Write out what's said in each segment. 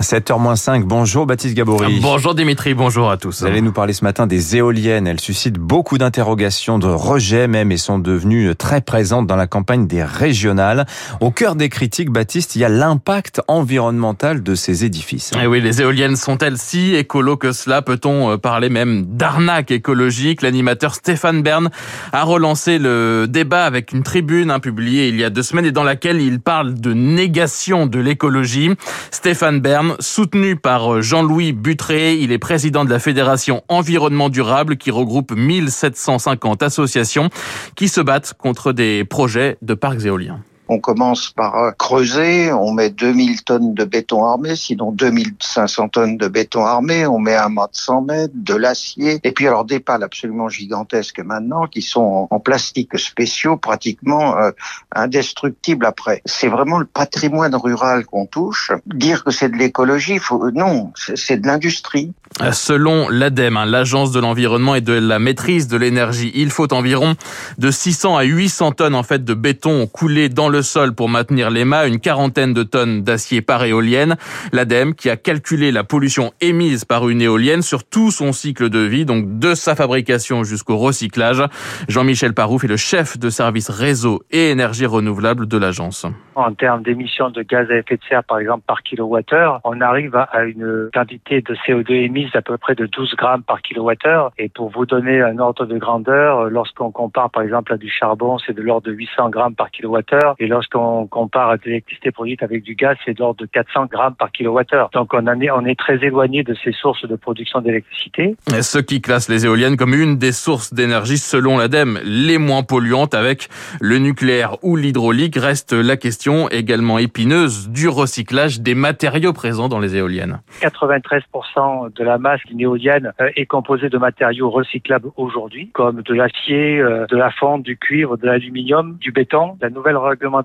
7h-5, bonjour Baptiste Gabory. Bonjour Dimitri, bonjour à tous. Vous allez nous parler ce matin des éoliennes. Elles suscitent beaucoup d'interrogations, de rejets même, et sont devenues très présentes dans la campagne des régionales. Au cœur des critiques, Baptiste, il y a l'impact environnemental de ces édifices. Et eh oui, les éoliennes sont-elles si écolo que cela? Peut-on euh, parler même d'arnaque écologique? L'animateur Stéphane Bern a relancé le débat avec une tribune hein, publiée il y a deux semaines et dans laquelle il parle de négation de l'écologie. Stéphane Bern soutenu par euh, Jean-Louis Butré. Il est président de la Fédération Environnement Durable qui regroupe 1750 associations qui se battent contre des projets de parcs éoliens. On commence par euh, creuser, on met 2000 tonnes de béton armé, sinon 2500 tonnes de béton armé, on met un mât de 100 mètres, de l'acier, et puis alors des pales absolument gigantesques maintenant qui sont en plastique spéciaux, pratiquement euh, indestructibles après. C'est vraiment le patrimoine rural qu'on touche. Dire que c'est de l'écologie, faut... non, c'est de l'industrie. Selon l'ADEME, hein, l'Agence de l'environnement et de la maîtrise de l'énergie, il faut environ de 600 à 800 tonnes en fait de béton coulé dans le le sol pour maintenir mâts, une quarantaine de tonnes d'acier par éolienne. L'ADEME qui a calculé la pollution émise par une éolienne sur tout son cycle de vie, donc de sa fabrication jusqu'au recyclage. Jean-Michel Parouf est le chef de service réseau et énergie renouvelable de l'agence. En termes d'émissions de gaz à effet de serre, par exemple, par kilowattheure, on arrive à une quantité de CO2 émise d'à peu près de 12 grammes par kilowattheure. Et pour vous donner un ordre de grandeur, lorsqu'on compare, par exemple, à du charbon, c'est de l'ordre de 800 grammes par kilowattheure. Lorsqu'on compare de l'électricité produite avec du gaz, c'est de l'ordre de 400 grammes par kilowattheure. Donc on, en est, on est très éloigné de ces sources de production d'électricité. Ce qui classe les éoliennes comme une des sources d'énergie selon l'ADEME les moins polluantes avec le nucléaire ou l'hydraulique reste la question également épineuse du recyclage des matériaux présents dans les éoliennes. 93% de la masse d'une éolienne euh, est composée de matériaux recyclables aujourd'hui, comme de l'acier, euh, de la fonte, du cuivre, de l'aluminium, du béton. La nouvelle règlement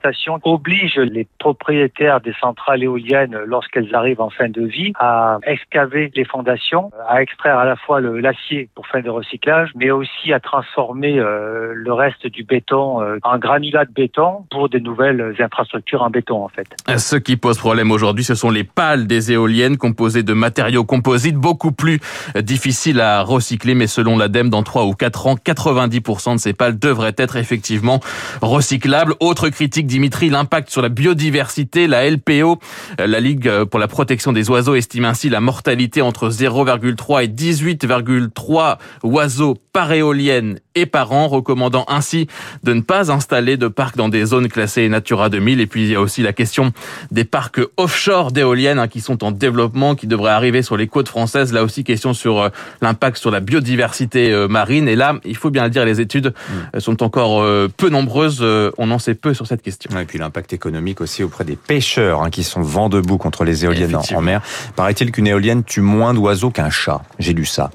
oblige les propriétaires des centrales éoliennes, lorsqu'elles arrivent en fin de vie, à excaver les fondations, à extraire à la fois l'acier pour fin de recyclage, mais aussi à transformer euh, le reste du béton euh, en granulat de béton pour des nouvelles infrastructures en béton en fait. Ce qui pose problème aujourd'hui, ce sont les pales des éoliennes composées de matériaux composites beaucoup plus difficiles à recycler, mais selon l'ADEME, dans 3 ou 4 ans, 90% de ces pales devraient être effectivement recyclables. Autre critique Dimitri, l'impact sur la biodiversité. La LPO, euh, la Ligue euh, pour la protection des oiseaux, estime ainsi la mortalité entre 0,3 et 18,3 oiseaux par éolienne et par an, recommandant ainsi de ne pas installer de parcs dans des zones classées Natura 2000. Et puis il y a aussi la question des parcs offshore d'éoliennes hein, qui sont en développement, qui devraient arriver sur les côtes françaises. Là aussi, question sur euh, l'impact sur la biodiversité marine. Et là, il faut bien le dire, les études mm. sont encore peu nombreuses. On en sait peu sur cette question. Et puis l'impact économique aussi auprès des pêcheurs hein, qui sont vent debout contre les éoliennes en, mer. Paraît-il qu'une éolienne tue moins d'oiseaux qu'un chat. J'ai lu ça.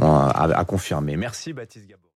À, à confirmer. Merci Baptiste Gabon.